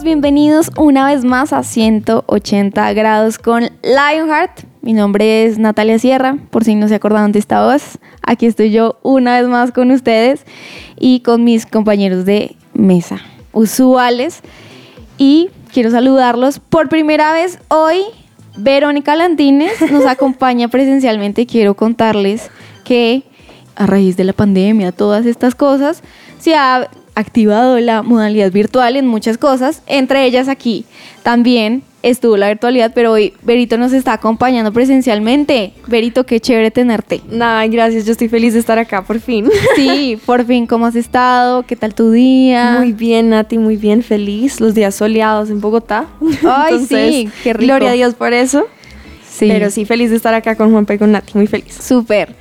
todos, bienvenidos una vez más a 180 grados con Lionheart. Mi nombre es Natalia Sierra, por si no se acordaban de esta voz. Aquí estoy yo una vez más con ustedes y con mis compañeros de mesa usuales. Y quiero saludarlos por primera vez hoy. Verónica Lantines nos acompaña presencialmente. Quiero contarles que a raíz de la pandemia, todas estas cosas, se ha activado la modalidad virtual en muchas cosas, entre ellas aquí también estuvo la virtualidad, pero hoy Berito nos está acompañando presencialmente. Berito, qué chévere tenerte. Nada, gracias, yo estoy feliz de estar acá por fin. Sí, por fin, ¿cómo has estado? ¿Qué tal tu día? Muy bien, Nati, muy bien, feliz. Los días soleados en Bogotá. Ay, sí, qué rico. Gloria a Dios por eso. Sí. Pero sí, feliz de estar acá con Juanpa y con Nati, muy feliz. Súper.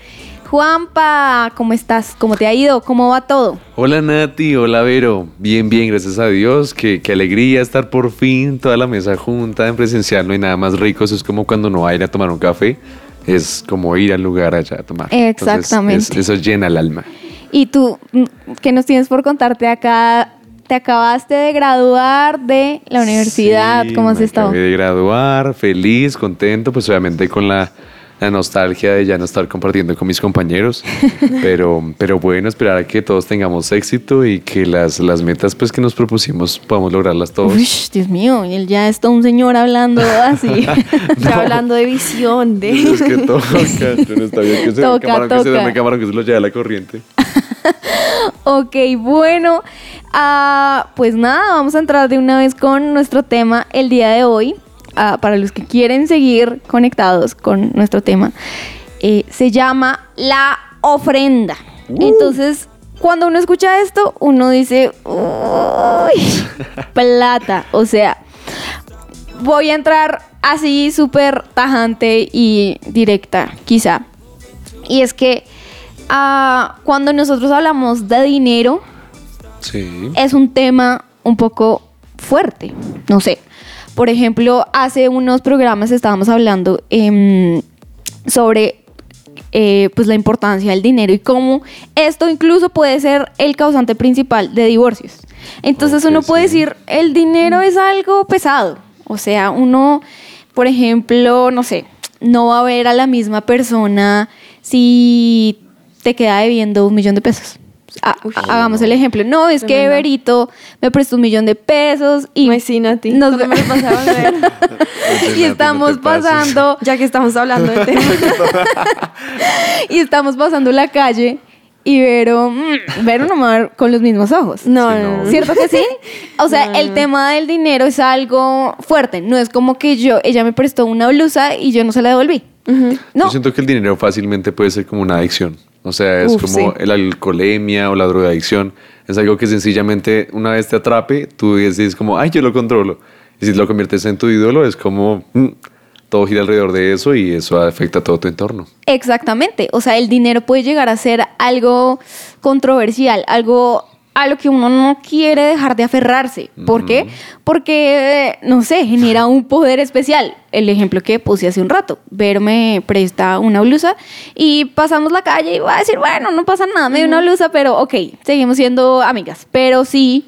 Juanpa, ¿cómo estás? ¿Cómo te ha ido? ¿Cómo va todo? Hola Nati, hola Vero. Bien, bien, gracias a Dios. Qué, qué alegría estar por fin toda la mesa junta en presencial. No hay nada más rico. Eso es como cuando no va a ir a tomar un café. Es como ir al lugar allá a tomar. Entonces, Exactamente. es- eso llena el alma. ¿Y tú, mm, qué nos tienes por contarte acá? Te acabaste de graduar de la universidad. Sí, ¿Cómo has me estado? acabé de graduar, feliz, contento, pues obviamente con la, la nostalgia de ya no estar compartiendo con mis compañeros. pero, pero bueno, esperar a que todos tengamos éxito y que las, las metas pues que nos propusimos podamos lograrlas todos. Uy, Dios mío, y él ya es todo un señor hablando así. Ya hablando de visión, de... Es que toca, no está bien que se Toca, camarón, que se camarón, que se lo lleva la corriente. ok, bueno, ah, pues nada, vamos a entrar de una vez con nuestro tema el día de hoy. Para los que quieren seguir conectados con nuestro tema, eh, se llama la ofrenda. Entonces, cuando uno escucha esto, uno dice, uy, plata. O sea, voy a entrar así súper tajante y directa, quizá. Y es que ah, cuando nosotros hablamos de dinero, Sí. es un tema un poco fuerte. No sé. Por ejemplo, hace unos programas estábamos hablando em, sobre eh, pues la importancia del dinero y cómo esto incluso puede ser el causante principal de divorcios. Entonces uno puede sí. decir, el dinero es algo pesado. O sea, uno, por ejemplo, no sé, no va a ver a la misma persona si te queda debiendo un millón de pesos. Ha- hagamos el ejemplo. No, es que. Berito me prestó un millón de pesos y Nati. nos ¿Cuándo me y estamos pasando ya que estamos hablando de temas. y estamos pasando la calle y Vero, mm, Vero no con los mismos ojos. No, Sí, no. ¿Cierto que sí? O sea, No, el tema del dinero es algo fuerte. No es como que yo, ella me prestó una blusa y yo no se la devolví. No, Yo siento que el dinero fácilmente puede ser como una adicción. O sea, es Uf, como sí. la alcoholemia o la drogadicción. Es algo que sencillamente una vez te atrape, tú dices como, ay, yo lo controlo. Y si lo conviertes en tu ídolo, es como, mm, todo gira alrededor de eso y eso afecta a todo tu entorno. Exactamente. O sea, el dinero puede llegar a ser algo controversial, algo a lo que uno no quiere dejar de aferrarse. ¿Por qué? Porque, no sé, genera un poder especial. El ejemplo que puse hace un rato. Ver me presta una blusa y pasamos la calle y va a decir, bueno, no pasa nada, me dio una blusa, pero ok, seguimos siendo amigas. Pero sí,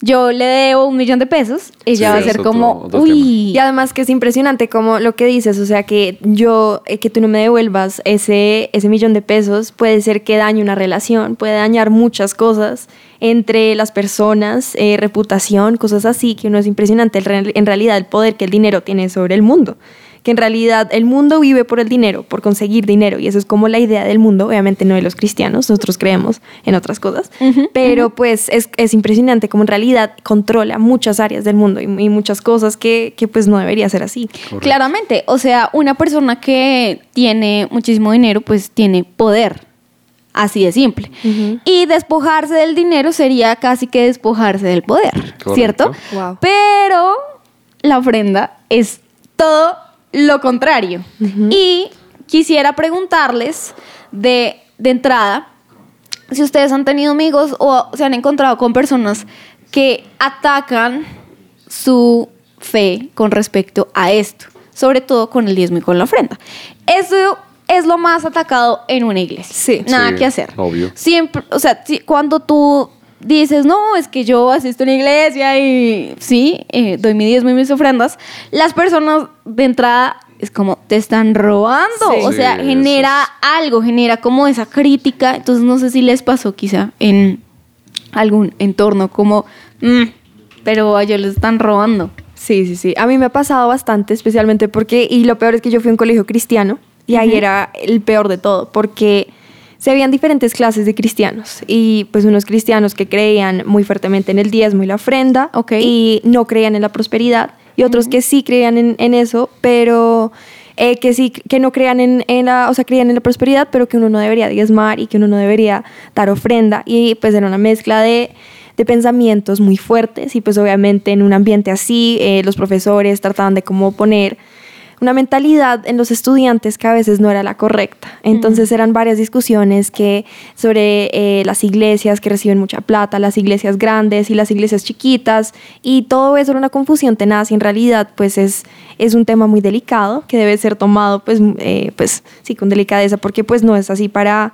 yo le debo un millón de pesos, ella Sí, va a ser como, otro uy, Y además que es impresionante como lo que dices, o sea que yo, eh, que tú no me devuelvas ese, ese millón de pesos, puede ser que dañe una relación, puede dañar muchas cosas entre las personas, eh, reputación, cosas así, que uno es impresionante el en realidad el poder que el dinero tiene sobre el mundo. Que en realidad el mundo vive por el dinero, por conseguir dinero, y eso es como la idea del mundo, obviamente no de los cristianos, nosotros creemos en otras cosas, pero pues es, es impresionante como en realidad controla muchas áreas del mundo y, y muchas cosas que, que pues no debería ser así. Claramente, o sea, una persona que tiene muchísimo dinero, pues tiene poder Así de simple. Y despojarse del dinero sería casi que despojarse del poder, Correcto. ¿cierto? Wow. Pero la ofrenda es todo lo contrario. Y quisiera preguntarles de, de entrada si ustedes han tenido amigos o se han encontrado con personas que atacan su fe con respecto a esto, sobre todo con el diezmo y con la ofrenda. Eso es lo más atacado en una iglesia. Sí. Nada Sí, que hacer. obvio. Siempre, o sea, si- cuando tú dices, no, es que yo asisto a una iglesia y sí, eh, doy mi diezmo y mis ofrendas, las personas de entrada es como, te están robando. Sí. O sea, Sí, genera eso algo, genera como esa crítica. Entonces, no sé si les pasó quizá en algún entorno como, "Mm, pero a ellos les están robando. Sí, sí, sí. A mí me ha pasado bastante, especialmente porque, y lo peor es que yo fui a un colegio cristiano y ahí era el peor de todo, porque se habían diferentes clases de cristianos y pues unos cristianos que creían muy fuertemente en el diezmo y la ofrenda Ok. y no creían en la prosperidad y otros que sí creían en, en eso, pero eh, que sí, que no creían en, en la, o sea, creían en la prosperidad, pero que uno no debería diezmar y que uno no debería dar ofrenda y pues era una mezcla de de pensamientos muy fuertes y pues obviamente en un ambiente así eh, los profesores trataban de como poner una mentalidad en los estudiantes que a veces no era la correcta. Entonces eran varias discusiones que sobre eh, las iglesias que reciben mucha plata, las iglesias grandes y las iglesias chiquitas y todo eso era una confusión tenaz y en realidad pues es, es un tema muy delicado que debe ser tomado pues, eh, pues sí con delicadeza porque pues no es así para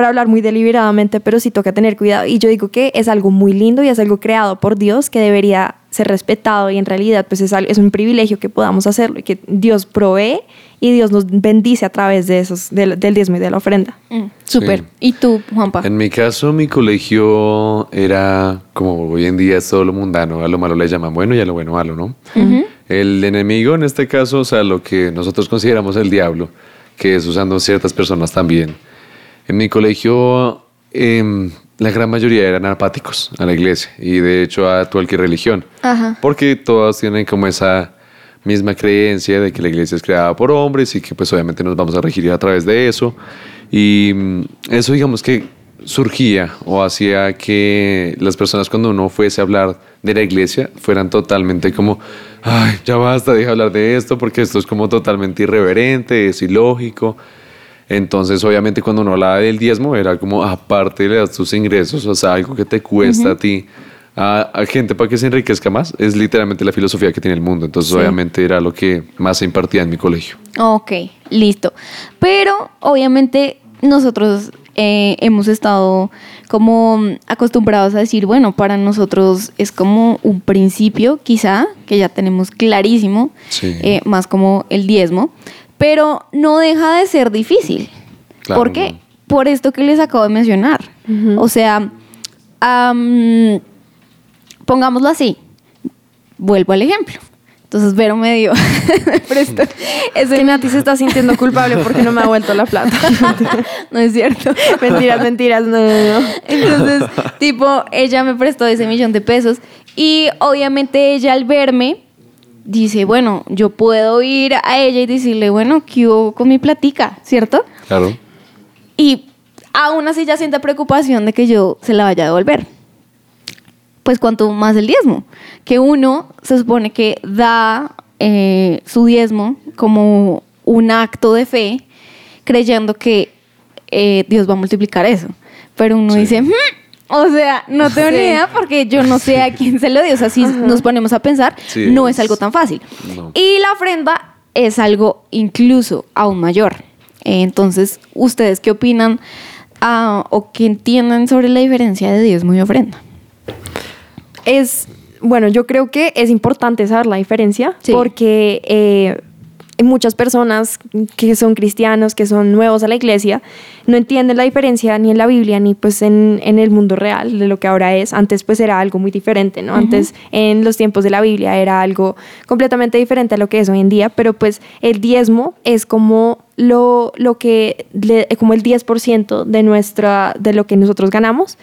para hablar muy deliberadamente, pero sí toca tener cuidado. Y yo digo que es algo muy lindo y es algo creado por Dios que debería ser respetado y en realidad pues es, es un privilegio que podamos hacerlo y que Dios provee y Dios nos bendice a través de esos, del, del diezmo y de la ofrenda. Mm, Súper. Sí. ¿Y tú, Juanpa? En mi caso, mi colegio era como hoy en día es todo lo mundano, a lo malo le llaman bueno y a lo bueno malo, ¿no? El enemigo en este caso, o sea, lo que nosotros consideramos el diablo, que es usando ciertas personas también. En mi colegio, em, la gran mayoría eran apáticos a la iglesia y de hecho a cualquier religión. Ajá. Porque todas tienen como esa misma creencia de que la iglesia es creada por hombres y que pues obviamente nos vamos a regir a través de eso. Y mm, eso digamos que surgía o hacía que las personas cuando uno fuese a hablar de la iglesia fueran totalmente como, ay, ya basta, deja hablar de esto porque esto es como totalmente irreverente, es ilógico. Entonces, obviamente, cuando uno hablaba del diezmo, era como aparte le das tus ingresos, o sea, algo que te cuesta a ti, a, a gente para que se enriquezca más. Es literalmente la filosofía que tiene el mundo. Entonces, obviamente, era lo que más se impartía en mi colegio. Ok, listo. Pero obviamente nosotros eh, hemos estado como acostumbrados a decir, bueno, para nosotros es como un principio, quizá, que ya tenemos clarísimo, Sí. eh, más como el diezmo, pero no deja de ser difícil. Claro, ¿Por qué? no. Por esto que les acabo de mencionar. O sea, am, pongámoslo así. Vuelvo al ejemplo. Entonces, Vero me dio, me prestó ese Que Nati se está sintiendo culpable porque no me ha vuelto la plata. no es cierto. mentiras, mentiras, no, no, no. Entonces, tipo, ella me prestó ese millón de pesos y obviamente ella al verme dice, bueno, yo puedo ir a ella y decirle, bueno, ¿qué hubo con mi platica? ¿Cierto? Claro. Y aún así ya siente preocupación de que yo se la vaya a devolver. Pues cuanto más el diezmo, que uno se supone que da eh, su diezmo como un acto de fe, creyendo que eh, Dios va a multiplicar eso. Pero uno Sí. dice, "Hmm", o sea, no tengo ni idea porque yo no sé a quién se lo dio. O sea, si nos ponemos a pensar, Sí, no es es- algo tan fácil. no. Y la ofrenda es algo incluso aún mayor. Entonces, ¿ustedes qué opinan ah, o qué entienden sobre la diferencia de diezmo y ofrenda? Es, bueno, yo creo que es importante saber la diferencia Sí. porque eh, muchas personas que son cristianos, que son nuevos a la iglesia, no entienden la diferencia ni en la Biblia ni pues en, en el mundo real de lo que ahora es. Antes pues era algo muy diferente, ¿no? Antes en los tiempos de la Biblia era algo completamente diferente a lo que es hoy en día, pero pues el diezmo es como lo, lo que, le- como el 10% de, nuestra, de lo que nosotros ganamos.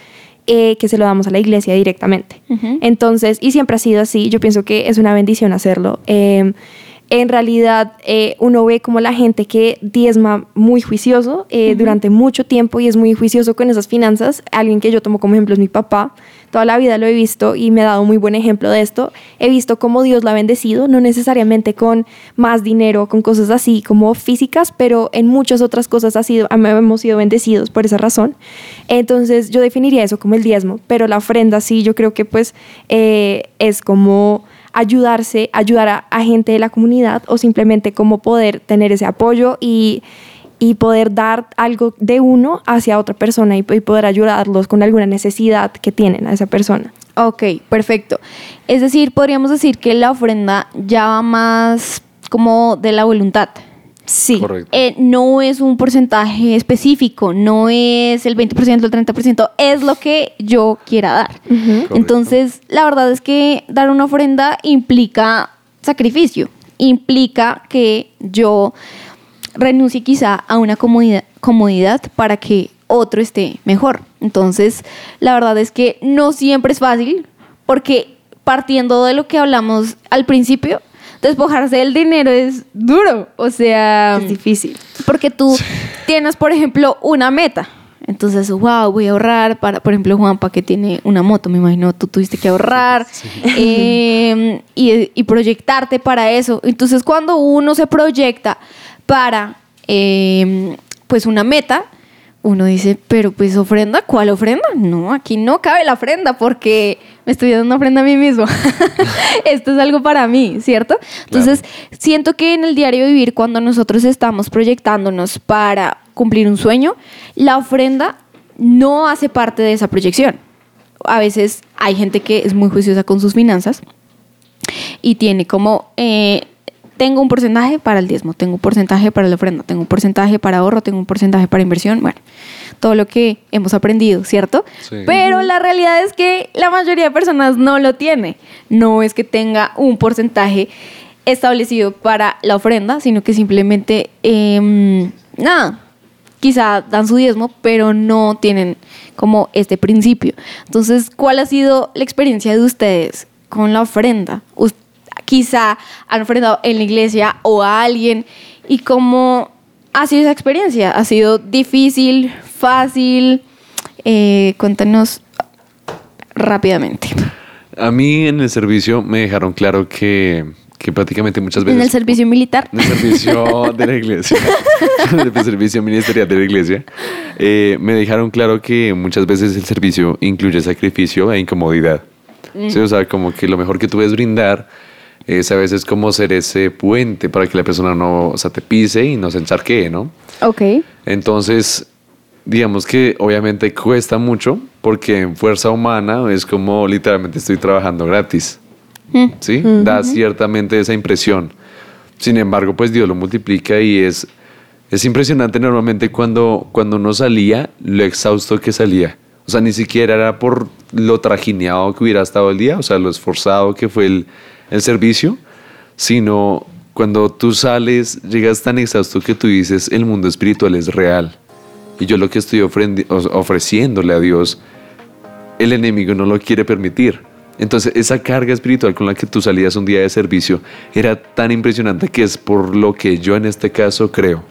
eh, que se lo damos a la iglesia directamente. Entonces, y siempre ha sido así, yo pienso que es una bendición hacerlo. Eh, en realidad eh, uno ve como la gente que diezma muy juicioso eh, durante mucho tiempo y es muy juicioso con esas finanzas. Alguien que yo tomo como ejemplo es mi papá. Toda la vida lo he visto y me ha dado muy buen ejemplo de esto. He visto cómo Dios lo ha bendecido, no necesariamente con más dinero, con cosas así como físicas, pero en muchas otras cosas ha sido, hemos sido bendecidos por esa razón. Entonces yo definiría eso como el diezmo, pero la ofrenda sí, yo creo que pues eh, es como ayudarse, ayudar a, gente de la comunidad o simplemente como poder tener ese apoyo y, poder dar algo de uno hacia otra persona y, poder ayudarlos con alguna necesidad que tienen a esa persona. Ok, perfecto. Es decir, podríamos decir que la ofrenda ya va más como de la voluntad. Sí, eh, no es un porcentaje específico, no es el 20%, el 30%, es lo que yo quiera dar. Entonces, la verdad es que dar una ofrenda implica sacrificio, implica que yo renuncie quizá a una comodidad, comodidad para que otro esté mejor. Entonces, la verdad es que no siempre es fácil, porque partiendo de lo que hablamos al principio, despojarse del dinero es duro, o sea... Es difícil. Porque tú tienes, por ejemplo, una meta. Entonces, wow, voy a ahorrar para, por ejemplo, Juanpa que tiene una moto, me imagino, tú tuviste que ahorrar em, y, proyectarte para eso. Entonces, cuando uno se proyecta para, em, pues, una meta, uno dice, pero pues ofrenda, ¿cuál ofrenda? No, aquí no cabe la ofrenda porque me estoy dando una ofrenda a mí mismo. Esto es algo para mí, ¿cierto? Entonces, siento que en el diario vivir, cuando nosotros estamos proyectándonos para cumplir un sueño, la ofrenda no hace parte de esa proyección. A veces hay gente que es muy juiciosa con sus finanzas y tiene como... Eh, tengo un porcentaje para el diezmo, tengo un porcentaje para la ofrenda, tengo un porcentaje para ahorro, tengo un porcentaje para inversión, bueno, todo lo que hemos aprendido, ¿cierto? Pero la realidad es que la mayoría de personas no lo tiene. No es que tenga un porcentaje establecido para la ofrenda, sino que simplemente, em, nada, quizá dan su diezmo, pero no tienen como este principio. Entonces, ¿cuál ha sido la experiencia de ustedes con la ofrenda? Quizá han ofrendado en la iglesia o a alguien y cómo ha sido esa experiencia. ¿Ha sido difícil, fácil? Eh, cuéntanos rápidamente. A mí en el servicio me dejaron claro que, que prácticamente muchas veces... ¿En el servicio militar? En el servicio de la iglesia. en el servicio ministerial de la iglesia. Eh, me dejaron claro que muchas veces el servicio incluye sacrificio e incomodidad. Mm. O sea, como que lo mejor que tú puedes brindar es a veces como ser ese puente para que la persona no o te pise y no se encharquee, ¿no? Ok. Entonces, digamos que obviamente cuesta mucho porque en fuerza humana es como literalmente estoy trabajando gratis. Mm. ¿Sí? Da ciertamente esa impresión. Sin embargo, pues Dios lo multiplica y es, es impresionante normalmente cuando, cuando uno salía, lo exhausto que salía. O sea, ni siquiera era por lo trajineado que hubiera estado el día, o sea, lo esforzado que fue el, el servicio, sino cuando tú sales, llegas tan exhausto que tú dices, el mundo espiritual es real. Y yo lo que estoy ofreciéndole a Dios, el enemigo no lo quiere permitir. Entonces esa carga espiritual con la que tú salías un día de servicio era tan impresionante que es por lo que yo en este caso creo.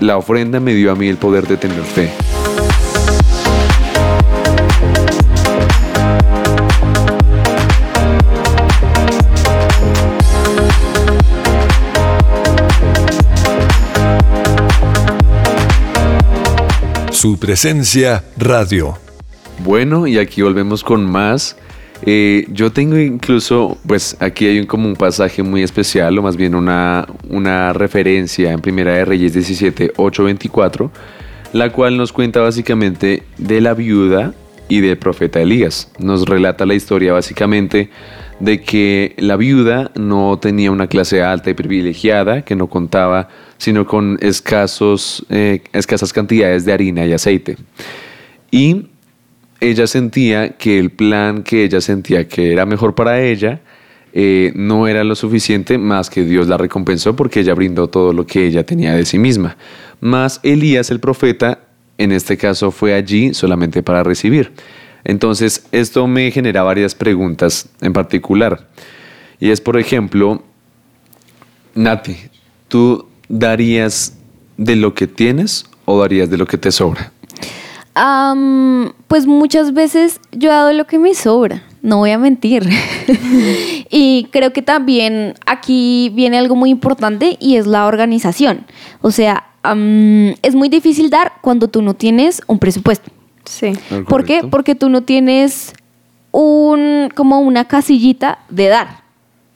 La ofrenda me dio a mí el poder de tener fe. Su presencia radio. Bueno, y aquí volvemos con más. Eh, yo tengo incluso, pues aquí hay un, como un pasaje muy especial, o más bien una, una referencia en Primera de Reyes 17, 8, 24, la cual nos cuenta básicamente de la viuda y del profeta Elías. Nos relata la historia básicamente de que la viuda no tenía una clase alta y privilegiada, que no contaba sino con escasos, eh, escasas cantidades de harina y aceite. Y ella sentía que el plan que ella sentía que era mejor para ella eh, no era lo suficiente, más que Dios la recompensó porque ella brindó todo lo que ella tenía de sí misma. Más Elías el profeta, en este caso, fue allí solamente para recibir. Entonces, esto me genera varias preguntas en particular. Y es, por ejemplo, Nati, ¿tú darías de lo que tienes o darías de lo que te sobra? Am, pues muchas veces yo he dado lo que me sobra, no voy a mentir. y creo que también aquí viene algo muy importante y es la organización. O sea, am, es muy difícil dar cuando tú no tienes un presupuesto. Sí. ¿Por qué? Porque tú no tienes un como una casillita de dar,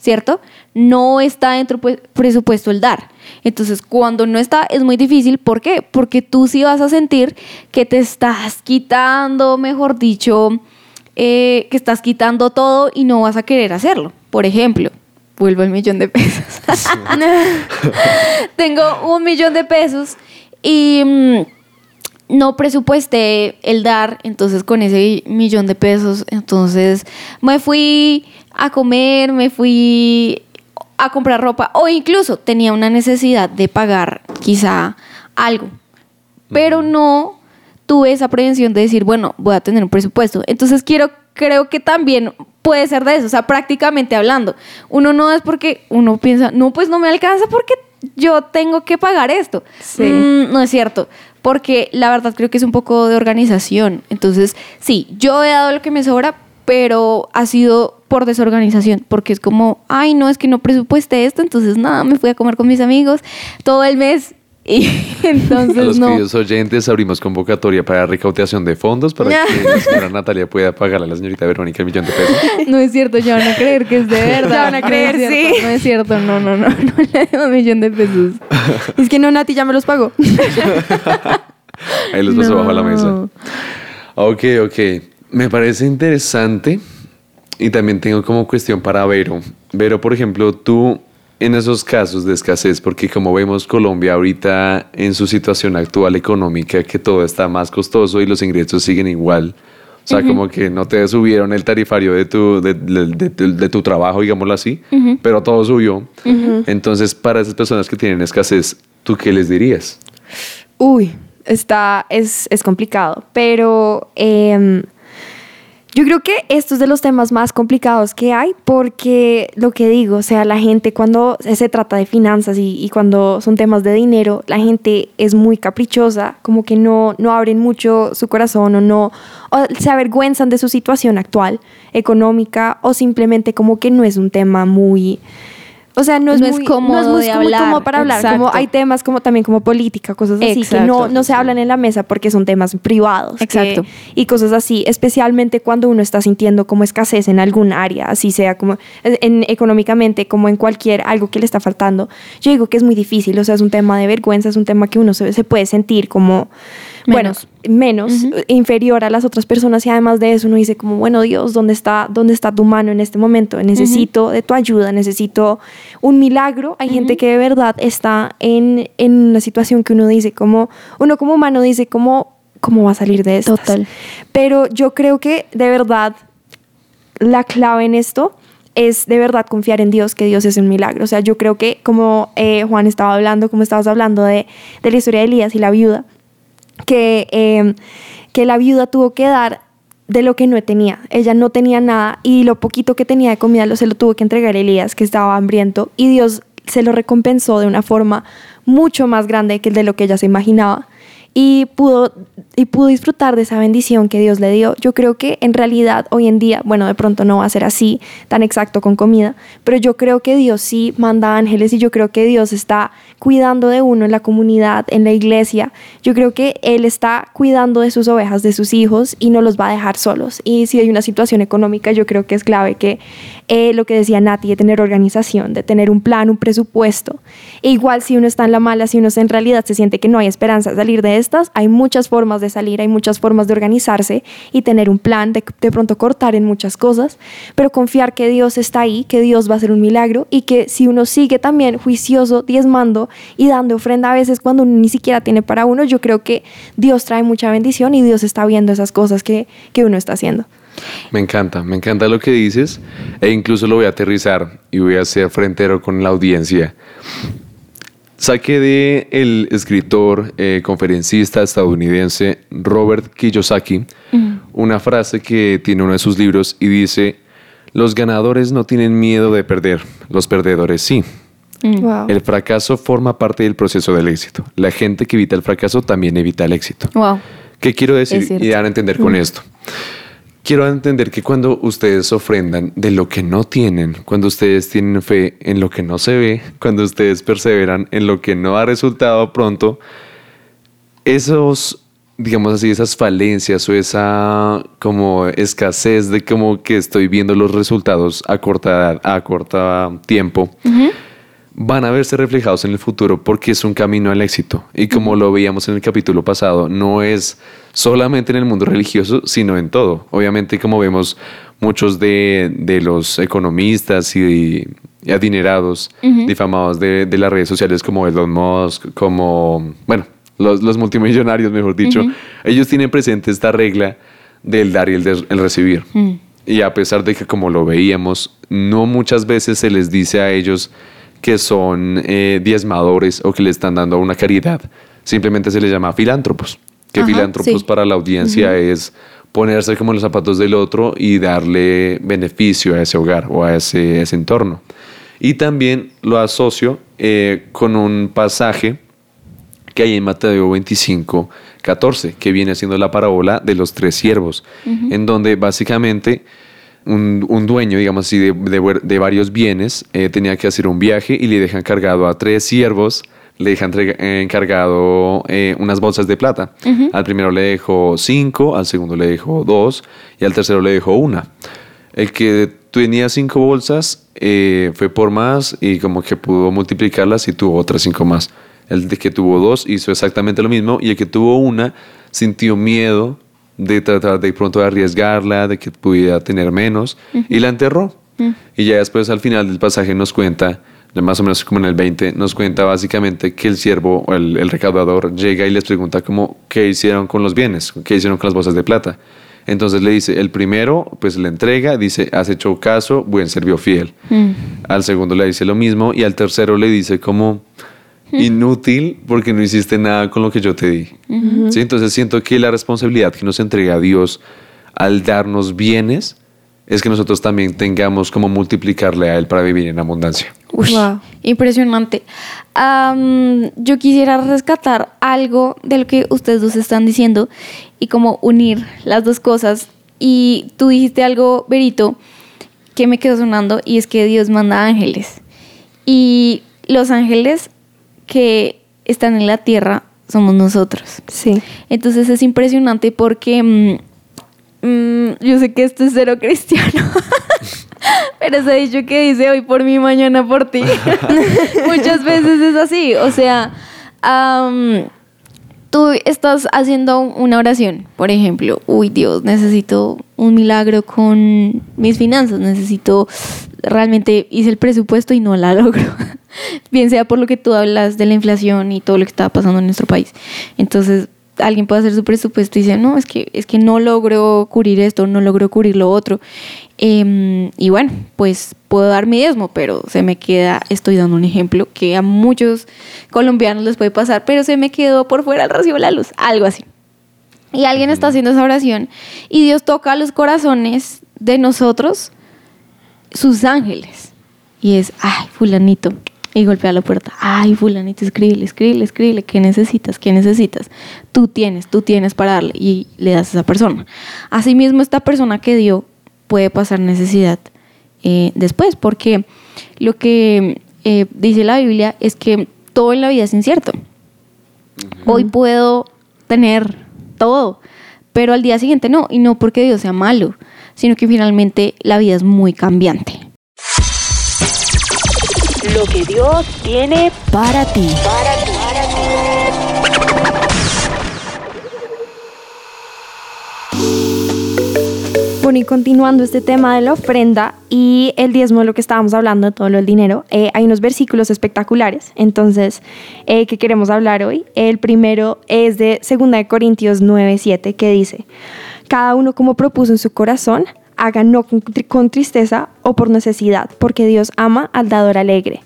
¿cierto? No está dentro pues, presupuesto el dar. Entonces, cuando no está, es muy difícil. ¿Por qué? Porque tú sí vas a sentir que te estás quitando, mejor dicho, eh, que estás quitando todo y no vas a querer hacerlo. Por ejemplo, vuelvo al millón de pesos. Tengo un millón de pesos y mm, no presupuesté el dar, entonces con ese millón de pesos, entonces me fui a comer, me fui a comprar ropa o incluso tenía una necesidad de pagar quizá algo, pero no tuve esa prevención de decir, bueno, voy a tener un presupuesto. Entonces quiero, creo que también puede ser de eso, o sea, prácticamente hablando. Uno no es porque uno piensa, no, pues no me alcanza porque yo tengo que pagar esto. Sí. Mm, no es cierto, porque la verdad creo que es un poco de organización. Entonces, sí, yo he dado lo que me sobra, pero ha sido por desorganización, porque es como, ay, no, es que no presupuesté esto, entonces nada, me fui a comer con mis amigos todo el mes y A entonces los no. queridos oyentes abrimos convocatoria para recaudación de fondos para que la señora Natalia pueda pagarle a la señorita Verónica el millón de pesos. No es cierto, ya van a creer que es de verdad. Ya van a No creer, es cierto, sí. No es cierto, no, no, no, no le doy un millón de pesos. Es que no, Nati ya me los pagó. Ahí los pasó No. bajo la mesa. Ok, ok. Me parece interesante y también tengo como cuestión para Vero. Vero, por ejemplo, tú en esos casos de escasez, porque como vemos Colombia ahorita en su situación actual económica, que todo está más costoso y los ingresos siguen igual. O sea, como que no te subieron el tarifario de tu, de, de- de tu- de tu trabajo, digámoslo así, pero todo subió. Entonces, para esas personas que tienen escasez, ¿tú qué les dirías? Uy, está, es, es complicado, pero em, yo creo que esto es de los temas más complicados que hay porque lo que digo, o sea, la gente cuando se trata de finanzas y, cuando son temas de dinero, la gente es muy caprichosa, como que no, no abren mucho su corazón o no, o se avergüenzan de su situación actual, económica, o simplemente como que no es un tema muy... O sea, no es, No es muy, cómodo no es muy de como- como hablar, para hablar, como hay temas como también como política, cosas así, que no, no se hablan en la mesa porque son temas privados. que- Exacto. y cosas así, especialmente cuando uno está sintiendo como escasez en algún área, así sea como en, en- económicamente, como en cualquier algo que le está faltando. Yo digo que es muy difícil, o sea, es un tema de vergüenza, es un tema que uno se, se puede sentir como, Menos. bueno, menos, inferior a las otras personas y además de eso uno dice como, bueno, Dios, ¿dónde está, dónde está tu mano en este momento? Necesito de tu ayuda, necesito un milagro. Hay gente que de verdad está en, en una situación que uno dice como, uno como humano dice como, ¿cómo va a salir de esto? Total. Pero yo creo que de verdad la clave en esto es de verdad confiar en Dios, que Dios es un milagro. O sea, yo creo que como eh, Juan estaba hablando, como estabas hablando de, de la historia de Elías y la viuda, que, eh, que la viuda tuvo que dar de lo que no tenía. Ella no tenía nada y lo poquito que tenía de comida lo, se lo tuvo que entregar a Elías, que estaba hambriento, y Dios se lo recompensó de una forma mucho más grande que de lo que ella se imaginaba. Y pudo, y pudo disfrutar de esa bendición que Dios le dio. Yo creo que en realidad hoy en día, bueno, de pronto no va a ser así tan exacto con comida, pero yo creo que Dios sí manda ángeles y yo creo que Dios está cuidando de uno en la comunidad, en la iglesia. Yo creo que Él está cuidando de sus ovejas, de sus hijos y no los va a dejar solos. Y si hay una situación económica, yo creo que es clave que eh, lo que decía Nati, de tener organización, de tener un plan, un presupuesto. E igual si uno está en la mala, si uno en realidad se siente que no hay esperanza de salir de estas, hay muchas formas de salir, hay muchas formas de organizarse y tener un plan, de, de pronto cortar en muchas cosas, pero confiar que Dios está ahí, que Dios va a hacer un milagro y que si uno sigue también juicioso, diezmando y dando ofrenda a veces cuando uno ni siquiera tiene para uno, yo creo que Dios trae mucha bendición y Dios está viendo esas cosas que, que uno está haciendo. Me encanta, me encanta lo que dices e incluso lo voy a aterrizar y voy a ser frentero con la audiencia. Saqué de el escritor, eh, conferencista estadounidense Robert Kiyosaki una frase que tiene uno de sus libros y dice, los ganadores no tienen miedo de perder, los perdedores sí. Wow. El fracaso forma parte del proceso del éxito. La gente que evita el fracaso también evita el éxito. Wow. ¿Qué quiero decir y dar a entender con esto? Quiero entender que cuando ustedes ofrendan de lo que no tienen, cuando ustedes tienen fe en lo que no se ve, cuando ustedes perseveran en lo que no ha resultado pronto, esos, digamos así, esas falencias o esa como escasez de como que estoy viendo los resultados a corta, a corta tiempo, van a verse reflejados en el futuro porque es un camino al éxito. Y como lo veíamos en el capítulo pasado, no es solamente en el mundo religioso, sino en todo. Obviamente, como vemos, muchos de, de los economistas y, y adinerados, difamados de, de las redes sociales como Elon Musk, como, bueno, los, los multimillonarios, mejor dicho, ellos tienen presente esta regla del dar y el, de- el recibir. Y a pesar de que, como lo veíamos, no muchas veces se les dice a ellos que son eh, diezmadores o que le están dando una caridad. Simplemente se les llama filántropos. Que Ajá, filántropos sí. para la audiencia es ponerse como en los zapatos del otro y darle beneficio a ese hogar o a ese, ese entorno. Y también lo asocio eh, con un pasaje que hay en Mateo 25, 14, que viene siendo la parábola de los tres siervos, en donde básicamente un, un dueño, digamos así, de, de varios bienes, eh, tenía que hacer un viaje y le deja encargado a tres siervos, le deja eh, encargado eh, unas bolsas de plata. Al primero le dejó cinco, al segundo le dejó dos y al tercero le dejó una. El que tenía cinco bolsas eh, fue por más y como que pudo multiplicarlas y tuvo otras cinco más. El de que tuvo dos hizo exactamente lo mismo y el que tuvo una sintió miedo de tratar de pronto de arriesgarla, de que pudiera tener menos y la enterró. Y ya después al final del pasaje nos cuenta, ya más o menos como en el 20, nos cuenta básicamente que el siervo o el, el recaudador llega y les pregunta como qué hicieron con los bienes, qué hicieron con las bolsas de plata. Entonces le dice, el primero pues le entrega, dice, has hecho caso, buen servicio fiel. Al segundo le dice lo mismo y al tercero le dice como inútil porque no hiciste nada con lo que yo te di. ¿Sí? Entonces siento que la responsabilidad que nos entrega Dios al darnos bienes es que nosotros también tengamos como multiplicarle a Él para vivir en abundancia. Ush, Wow. Impresionante. Am, yo quisiera rescatar algo de lo que ustedes dos están diciendo y como unir las dos cosas. Y tú dijiste algo, Berito, que me quedó sonando y es que Dios manda ángeles. Y los ángeles que están en la tierra somos nosotros. Sí. Entonces es impresionante porque mm, mm, yo sé que esto es cero cristiano, pero se ha dicho que dice hoy por mí, mañana por ti. Muchas veces es así. O sea, am, tú estás haciendo una oración, por ejemplo, uy Dios, necesito un milagro con mis finanzas, necesito, realmente hice el presupuesto y no la logro. Bien sea por lo que tú hablas de la inflación y todo lo que está pasando en nuestro país. Entonces, alguien puede hacer su presupuesto y dice, no, es que, es que no logro cubrir esto, no logro cubrir lo otro. Em, y bueno, pues puedo dar mi diezmo, pero se me queda, estoy dando un ejemplo que a muchos colombianos les puede pasar, pero se me quedó por fuera el recibo de la luz, algo así. Y alguien está haciendo esa oración y Dios toca los corazones de nosotros, sus ángeles. Y es, ay, fulanito. Y golpea la puerta. Ay, fulanito, escríbele, escríbele, escríbele. ¿Qué necesitas? ¿Qué necesitas? Tú tienes, tú tienes para darle. Y le das a esa persona. Asimismo, esta persona que dio puede pasar necesidad eh, después. Porque lo que eh, dice la Biblia es que todo en la vida es incierto. Hoy puedo tener todo, pero al día siguiente no. Y no porque Dios sea malo, sino que finalmente la vida es muy cambiante. Lo que Dios tiene para ti. Bueno, y continuando este tema de la ofrenda y el diezmo de lo que estábamos hablando, todo lo del dinero, eh, hay unos versículos espectaculares, entonces, eh, que queremos hablar hoy. El primero es de 2 de Corintios 9, 7, que dice, cada uno como propuso en su corazón, haga no con tristeza o por necesidad, porque Dios ama al dador alegre.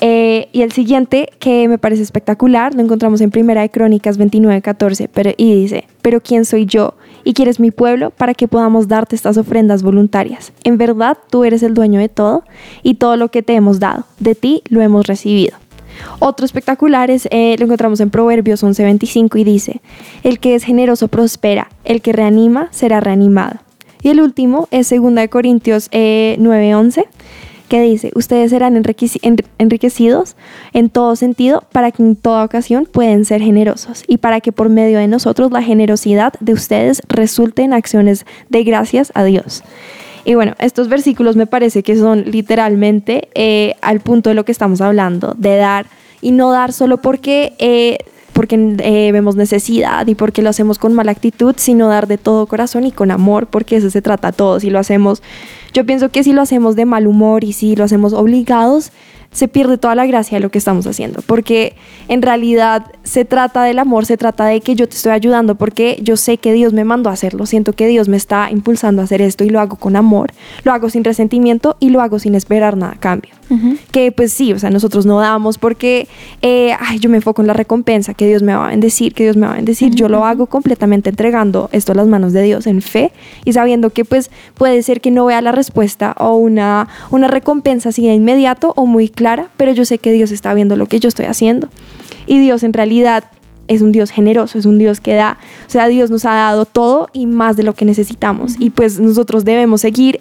Eh, y el siguiente, que me parece espectacular, lo encontramos en Primera de Crónicas 29, 14, pero, y dice, pero ¿quién soy yo y quieres mi pueblo para que podamos darte estas ofrendas voluntarias. En verdad, tú eres el dueño de todo y todo lo que te hemos dado, de ti lo hemos recibido. Otro espectacular es, eh, lo encontramos en Proverbios 11:25 y dice, el que es generoso prospera, el que reanima será reanimado. Y el último es 2 Corintios eh, 9:11 que dice, ustedes serán enriqueci- enri- enriquecidos en todo sentido para que en toda ocasión pueden ser generosos y para que por medio de nosotros la generosidad de ustedes resulte en acciones de gracias a Dios. Y bueno, estos versículos me parece que son literalmente eh, al punto de lo que estamos hablando, de dar y no dar solo porque, eh, porque eh, vemos necesidad y porque lo hacemos con mala actitud, sino dar de todo corazón y con amor, porque eso se trata todo. Si lo hacemos, yo pienso que si lo hacemos de mal humor y si lo hacemos obligados, se pierde toda la gracia de lo que estamos haciendo, porque en realidad se trata del amor, se trata de que yo te estoy ayudando porque yo sé que Dios me mandó a hacerlo, siento que Dios me está impulsando a hacer esto y lo hago con amor, lo hago sin resentimiento y lo hago sin esperar nada a cambio. Que pues sí, o sea, nosotros no damos porque eh, ay, yo me enfoco en la recompensa, que Dios me va a bendecir, que Dios me va a bendecir, yo lo hago completamente entregando esto a las manos de Dios en fe y sabiendo que pues puede ser que no vea la respuesta o una, una recompensa así de inmediato o muy clara, pero yo sé que Dios está viendo lo que yo estoy haciendo. Y Dios en realidad es un Dios generoso, es un Dios que da, o sea, Dios nos ha dado todo y más de lo que necesitamos. Y pues nosotros debemos seguir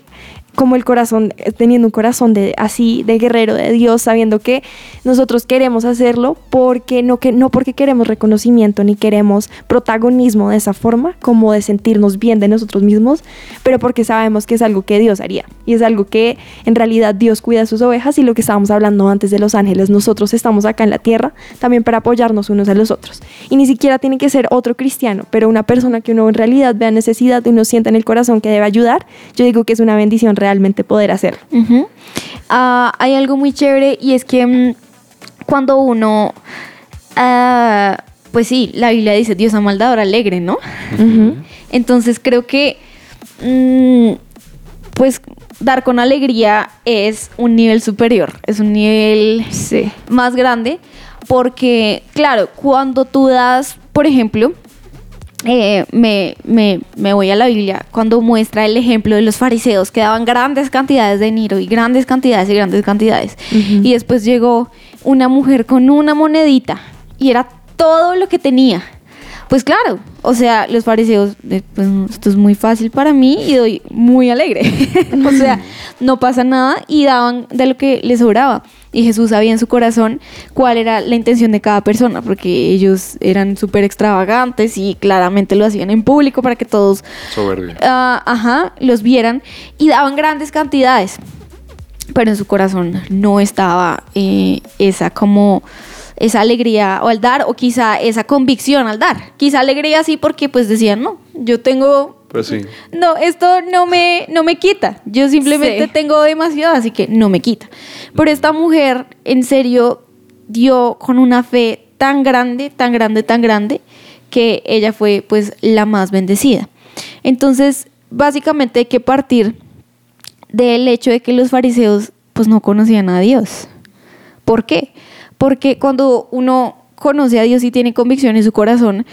como el corazón, eh, teniendo un corazón de así de guerrero de Dios, sabiendo que nosotros queremos hacerlo porque no que no porque queremos reconocimiento ni queremos protagonismo de esa forma, como de sentirnos bien de nosotros mismos, pero porque sabemos que es algo que Dios haría y es algo que en realidad Dios cuida a sus ovejas y lo que estábamos hablando antes de los ángeles, nosotros estamos acá en la tierra también para apoyarnos unos a los otros. Y ni siquiera tiene que ser otro cristiano, pero una persona que uno en realidad vea necesidad, uno sienta en el corazón que debe ayudar, yo digo que es una bendición realmente poder hacerlo. Ujú. Ah, hay algo muy chévere y es que mm, cuando uno, ah, pues sí, la Biblia dice Dios ama al dador alegre, ¿no? Entonces creo que, mm, pues dar con alegría es un nivel superior, es un nivel Sí. más grande, porque claro, cuando tú das, por ejemplo, eh, me, me- me voy a la Biblia cuando muestra el ejemplo de los fariseos que daban grandes cantidades de dinero y grandes cantidades y grandes cantidades. Y después llegó una mujer con una monedita y era todo lo que tenía. Pues claro, o sea, los fariseos, eh, pues esto es muy fácil para mí y doy muy alegre. o sea, no pasa nada y daban de lo que les sobraba. Y Jesús sabía en su corazón cuál era la intención de cada persona, porque ellos eran súper extravagantes y claramente lo hacían en público para que todos, ah, ajá, los vieran y daban grandes cantidades. Pero en su corazón no estaba eh, esa como esa alegría o al dar o quizá esa convicción al dar. Quizá alegría sí porque pues decían, no, yo tengo Pues sí. no, esto no me, no me quita. Yo simplemente Sí. tengo demasiado, así que no me quita. Pero esta mujer, en serio, dio con una fe tan grande, tan grande, tan grande, que ella fue pues la más bendecida. Entonces, básicamente hay que partir del hecho de que los fariseos pues no conocían a Dios. ¿Por qué? Porque cuando uno conoce a Dios y tiene convicción en su corazón,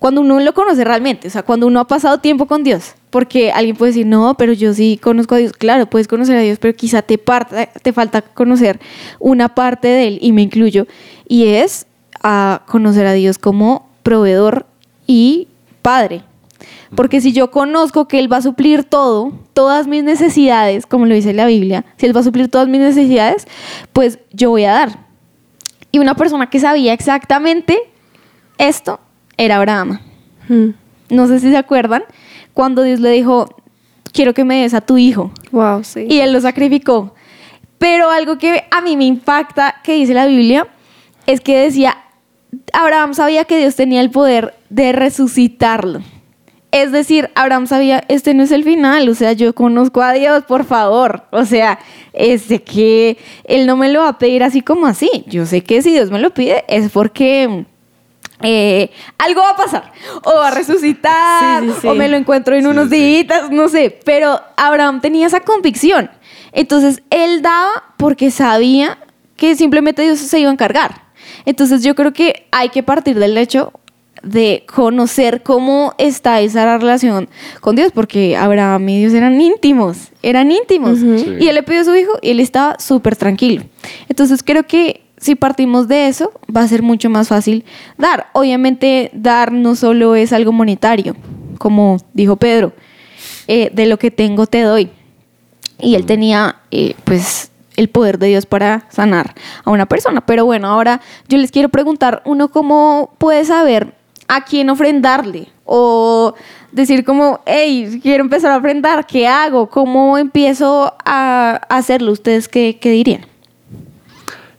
cuando uno lo conoce realmente, o sea, cuando uno ha pasado tiempo con Dios, porque alguien puede decir, no, pero yo sí conozco a Dios, claro, puedes conocer a Dios, pero quizá te, parta- te falta conocer una parte de Él, y me incluyo, y es a conocer a Dios como proveedor y padre. Porque si yo conozco que Él va a suplir todo, todas mis necesidades, como lo dice la Biblia, si Él va a suplir todas mis necesidades, pues yo voy a dar. Y una persona que sabía exactamente esto era Abraham. Mm. No sé si se acuerdan, cuando Dios le dijo, quiero que me des a tu hijo. Wow, sí. Y él lo sacrificó. Pero algo que a mí me impacta que dice la Biblia es que decía, Abraham sabía que Dios tenía el poder de resucitarlo. Es decir, Abraham sabía, este no es el final, o sea, yo conozco a Dios, por favor. O sea, este que Él no me lo va a pedir así como así. Yo sé que si Dios me lo pide es porque eh, algo va a pasar. O va a resucitar, Sí, sí, sí. o me lo encuentro en unos días, no sé. Pero Abraham tenía esa convicción. Entonces, él daba porque sabía que simplemente Dios se iba a encargar. Entonces, yo creo que hay que partir del hecho de conocer cómo está esa relación con Dios, porque Abraham y Dios eran íntimos, eran íntimos. Sí. Y él le pidió a su hijo y él estaba súper tranquilo. Entonces creo que si partimos de eso, va a ser mucho más fácil dar. Obviamente, dar no solo es algo monetario, como dijo Pedro, eh, de lo que tengo te doy. Y él tenía, eh, pues, el poder de Dios para sanar a una persona. Pero bueno, ahora yo les quiero preguntar, uno cómo puede saber a quién ofrendarle o decir como, hey, quiero empezar a ofrendar, ¿qué hago? ¿Cómo empiezo a hacerlo? ¿Ustedes qué, qué dirían?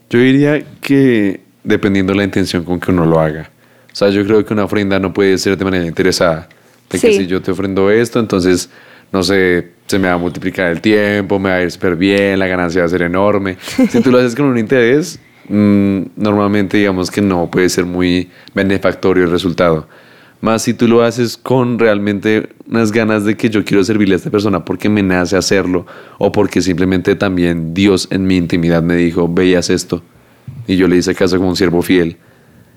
Yo diría que dependiendo de la intención con que uno lo haga. O sea, yo creo que una ofrenda no puede ser de manera interesada. De que Sí. si yo te ofrendo esto, entonces, no sé, se me va a multiplicar el tiempo, me va a ir súper bien, la ganancia va a ser enorme. Si tú lo haces con un interés, mm, normalmente digamos que no puede ser muy benefactorio el resultado. Más si tú lo haces con realmente unas ganas de que yo quiero servirle a esta persona porque me nace hacerlo o porque simplemente también Dios en mi intimidad me dijo, veías esto y yo le hice caso como un siervo fiel.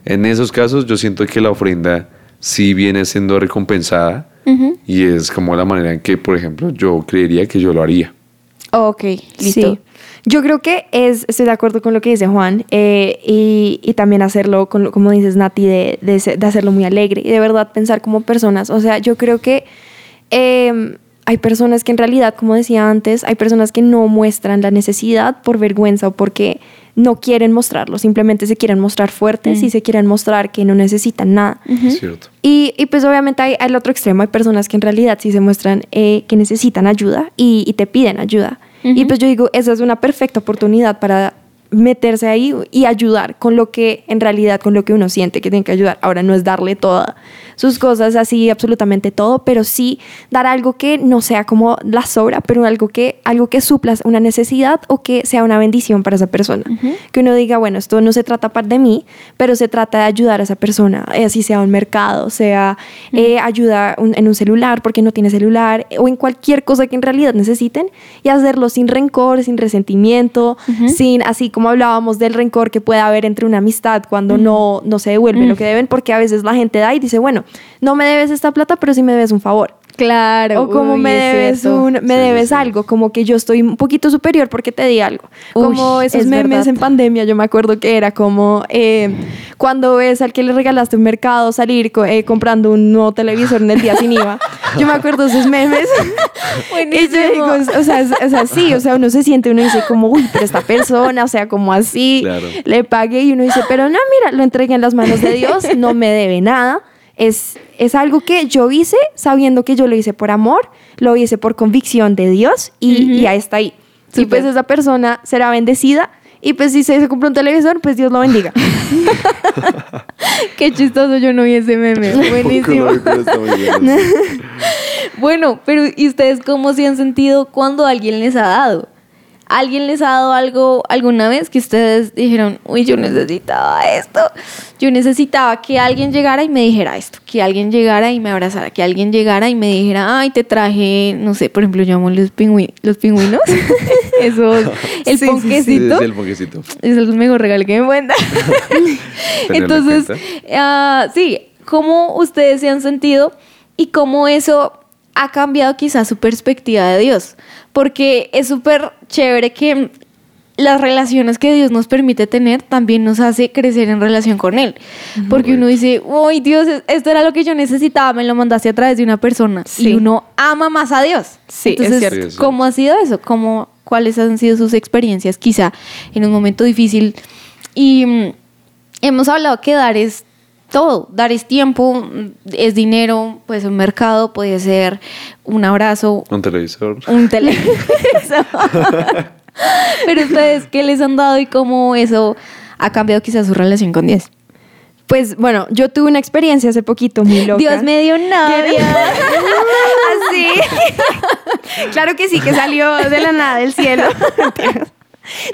En esos casos yo siento que la ofrenda sí viene siendo recompensada y es como la manera en que, por ejemplo, yo creería que yo lo haría. Ok, listo. Sí. Yo creo que es, estoy de acuerdo con lo que dice Juan eh, y, y también hacerlo, con, lo- como dices Nati, de, de, se- de hacerlo muy alegre y de verdad pensar como personas. O sea, yo creo que eh, hay personas que en realidad, como decía antes, hay personas que no muestran la necesidad por vergüenza o porque no quieren mostrarlo, simplemente se quieren mostrar fuertes y se quieren mostrar que no necesitan nada. Es cierto. Y, y pues obviamente hay al otro extremo, hay personas que en realidad sí se muestran eh, que necesitan ayuda y, y te piden ayuda. Y pues yo digo, esa es una perfecta oportunidad para meterse ahí y ayudar con lo que en realidad, con lo que uno siente que tiene que ayudar. Ahora no es darle todas sus cosas así, absolutamente todo, pero sí dar algo que no sea como la sobra, pero algo que, algo que supla una necesidad o que sea una bendición para esa persona. Que uno diga, bueno, esto no se trata de mí, pero se trata de ayudar a esa persona, eh, así sea un mercado, sea eh, ayuda un- en un celular porque no tiene celular, eh, o en cualquier cosa que en realidad necesiten, y hacerlo sin rencor, sin resentimiento, sin, así como hablábamos del rencor que puede haber entre una amistad cuando no, no se devuelve lo que deben, porque a veces la gente da y dice, bueno, no me debes esta plata, pero sí me debes un favor. Claro. O como uy, me es debes cierto. un, me Sí, debes sí. algo, como que yo estoy un poquito superior porque te di algo. Uy, como esos es memes verdad. en pandemia, yo me acuerdo que era como eh, cuando ves al que le regalaste un mercado salir co- eh, comprando un nuevo televisor en el día sin IVA. Yo me acuerdo esos memes. y yo digo, o sea, es, o sea, sí, o sea, uno se siente, uno dice como, uy, pero esta persona, o sea, como así, Claro. le pagué y uno dice, pero no, mira, lo entregué en las manos de Dios, no me debe nada. Es, es algo que yo hice sabiendo que yo lo hice por amor, lo hice por convicción de Dios y, y ahí está ahí. Y Súper. pues esa persona será bendecida y pues si se, se compró un televisor, pues Dios lo bendiga. Qué chistoso, yo no vi ese meme. Buenísimo. Bueno, pero ¿y ustedes cómo se han sentido cuando alguien les ha dado? ¿Alguien les ha dado algo alguna vez que ustedes dijeron, uy, yo necesitaba esto? Yo necesitaba que alguien llegara y me dijera esto, que alguien llegara y me abrazara, que alguien llegara y me dijera, ay, te traje, no sé, por ejemplo, yo amo los, los pingüinos, esos, el Sí, sí, sí. ponquecito. Es el ponquecito. Es el mejor regalo que me pueden dar. Entonces, ah, sí, ¿cómo ustedes se han sentido y cómo eso ha cambiado quizás su perspectiva de Dios? Porque es súper chévere que las relaciones que Dios nos permite tener también nos hace crecer en relación con Él. Porque uno dice, uy, Dios, esto era lo que yo necesitaba, me lo mandaste a través de una persona. Sí. Y uno ama más a Dios. Sí, es Entonces, cierto. Sí, sí. ¿cómo ha sido eso? ¿Cómo, ¿Cuáles han sido sus experiencias quizá en un momento difícil? Y mm, hemos hablado que dar es todo, dar es tiempo, es dinero, puede ser un mercado, puede ser un abrazo, Un televisor. un teléfono. Pero ustedes, ¿qué les han dado y cómo eso ha cambiado quizás su relación con Dios? Pues bueno, yo tuve una experiencia hace poquito muy loca. Dios me dio novia. Así. claro que sí, que salió de la nada del cielo.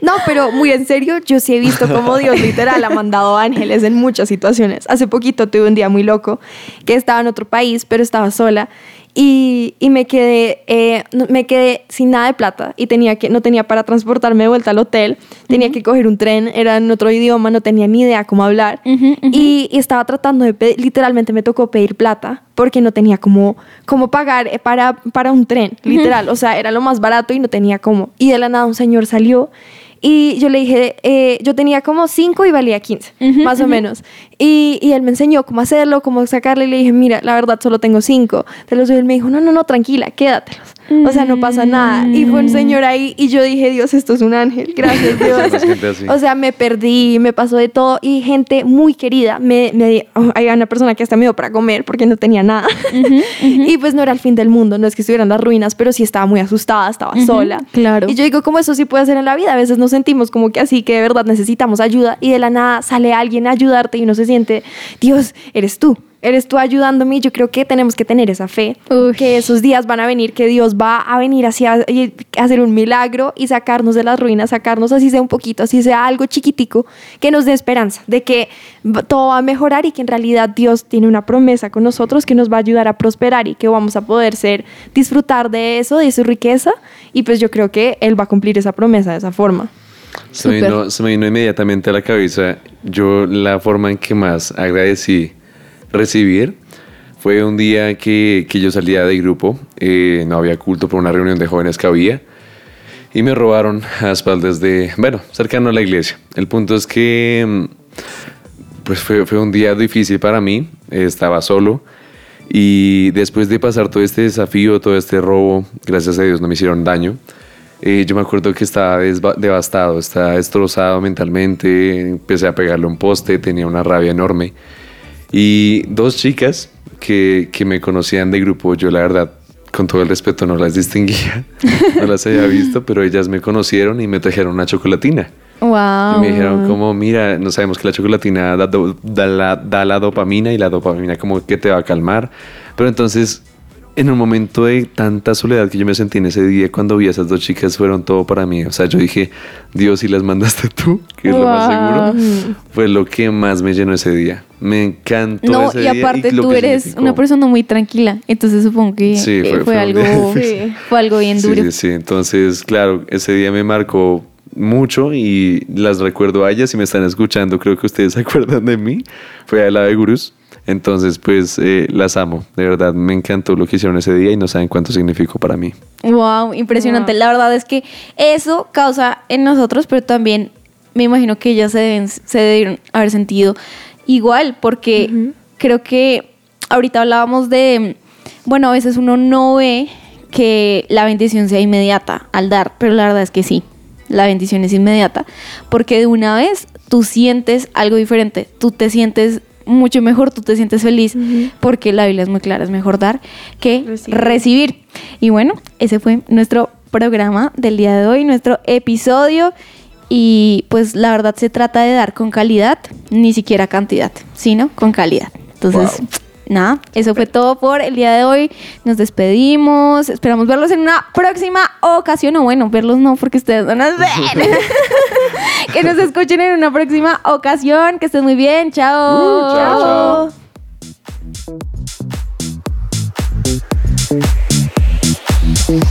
No, pero muy en serio, yo sí he visto cómo Dios literal ha mandado ángeles en muchas situaciones. Hace poquito tuve un día muy loco que estaba en otro país, pero estaba sola y, y me, quedé, eh, me quedé sin nada de plata y tenía que, no tenía para transportarme de vuelta al hotel, tenía que coger un tren, era en otro idioma, no tenía ni idea cómo hablar. Ujú, ujú. y, y estaba tratando de pedir, literalmente me tocó pedir plata porque no tenía cómo, cómo pagar eh, para, para un tren, literal, o sea, era lo más barato y no tenía cómo. Y de la nada un señor salió y yo le dije, eh, yo tenía como 5 y valía 15, Ujú, más o ujú. menos. Y, y él me enseñó cómo hacerlo, cómo sacarle. Y le dije, mira, la verdad solo tengo 5. Te los doy. Él me dijo, no, no, no, tranquila, quédatelos. O sea, no pasa nada. Y fue un señor ahí y yo dije, Dios, esto es un ángel. Gracias, Dios. O sea, me perdí, me pasó de todo y gente muy querida. Me, me oh, había una persona que hasta me dio para comer porque no tenía nada. y pues no era el fin del mundo, no es que estuvieran las ruinas, pero sí estaba muy asustada, estaba sola. claro. Y yo digo, como eso sí puede ser en la vida. A veces nos sentimos como que así, que de verdad necesitamos ayuda y de la nada sale alguien a ayudarte y uno se siente, Dios, eres tú. Eres tú ayudándome y yo creo que tenemos que tener esa fe, que esos días van a venir, que Dios va a venir hacia y hacer un milagro y sacarnos de las ruinas, sacarnos así sea un poquito, así sea algo chiquitico, que nos dé esperanza de que va- todo va a mejorar y que en realidad Dios tiene una promesa con nosotros que nos va a ayudar a prosperar y que vamos a poder ser, disfrutar de eso, de su riqueza y pues yo creo que Él va a cumplir esa promesa de esa forma. Se me, vino, se me vino inmediatamente a la cabeza yo la forma en que más agradecí recibir fue un día que, que yo salía de grupo, eh, no había culto por una reunión de jóvenes que había y me robaron a espaldas de, bueno, cercano a la iglesia. El punto es que mm, pues fue, fue un día difícil para mí, eh, estaba solo y después de pasar todo este desafío, todo este robo, gracias a Dios no me hicieron daño. Eh, yo me acuerdo que estaba devastado, estaba destrozado mentalmente, empecé a pegarle un poste, tenía una rabia enorme. Y dos chicas que, que me conocían de grupo, yo la verdad, con todo el respeto, no las distinguía, no las había visto, pero ellas me conocieron y me trajeron una chocolatina. Wow. Y me dijeron como, mira, no sabemos que la chocolatina da, do- da la, da la dopamina y la dopamina como que te va a calmar. Pero entonces, en un momento de tanta soledad que yo me sentí en ese día, cuando vi a esas dos chicas, fueron todo para mí. O sea, yo dije, Dios, si las mandaste tú, que es lo más seguro, fue lo que más me llenó ese día. Me encantó No, ese y día aparte lo tú que eres significó. una persona muy tranquila, entonces supongo que Sí, eh, fue- fue, algo, día fue algo bien Sí, duro. sí, sí. Entonces, claro, ese día me marcó mucho y las recuerdo a ellas. Si me están escuchando, creo que ustedes se acuerdan de mí. Fue a la de Gurús. Entonces, pues eh, las amo. De verdad, me encantó lo que hicieron ese día y no saben cuánto significó para mí. Wow, impresionante. Wow. La verdad es que eso causa en nosotros, pero también me imagino que ellas se, deben, se haber sentido igual, porque creo que ahorita hablábamos de, bueno, a veces uno no ve que la bendición sea inmediata al dar, pero la verdad es que sí, la bendición es inmediata, porque de una vez tú sientes algo diferente, tú te sientes mucho mejor, tú te sientes feliz, porque la Biblia es muy clara, es mejor dar que Recibir. recibir. Y bueno, ese fue nuestro programa del día de hoy, nuestro episodio. Y pues la verdad se trata de dar con calidad, ni siquiera cantidad, sino con calidad. Entonces, Wow. Nada, eso fue todo por el día de hoy. Nos despedimos. Esperamos verlos en una próxima ocasión. O bueno, verlos no, porque ustedes no nos ven. que nos escuchen en una próxima ocasión. Que estén muy bien. Chao. Uh, chao, chao.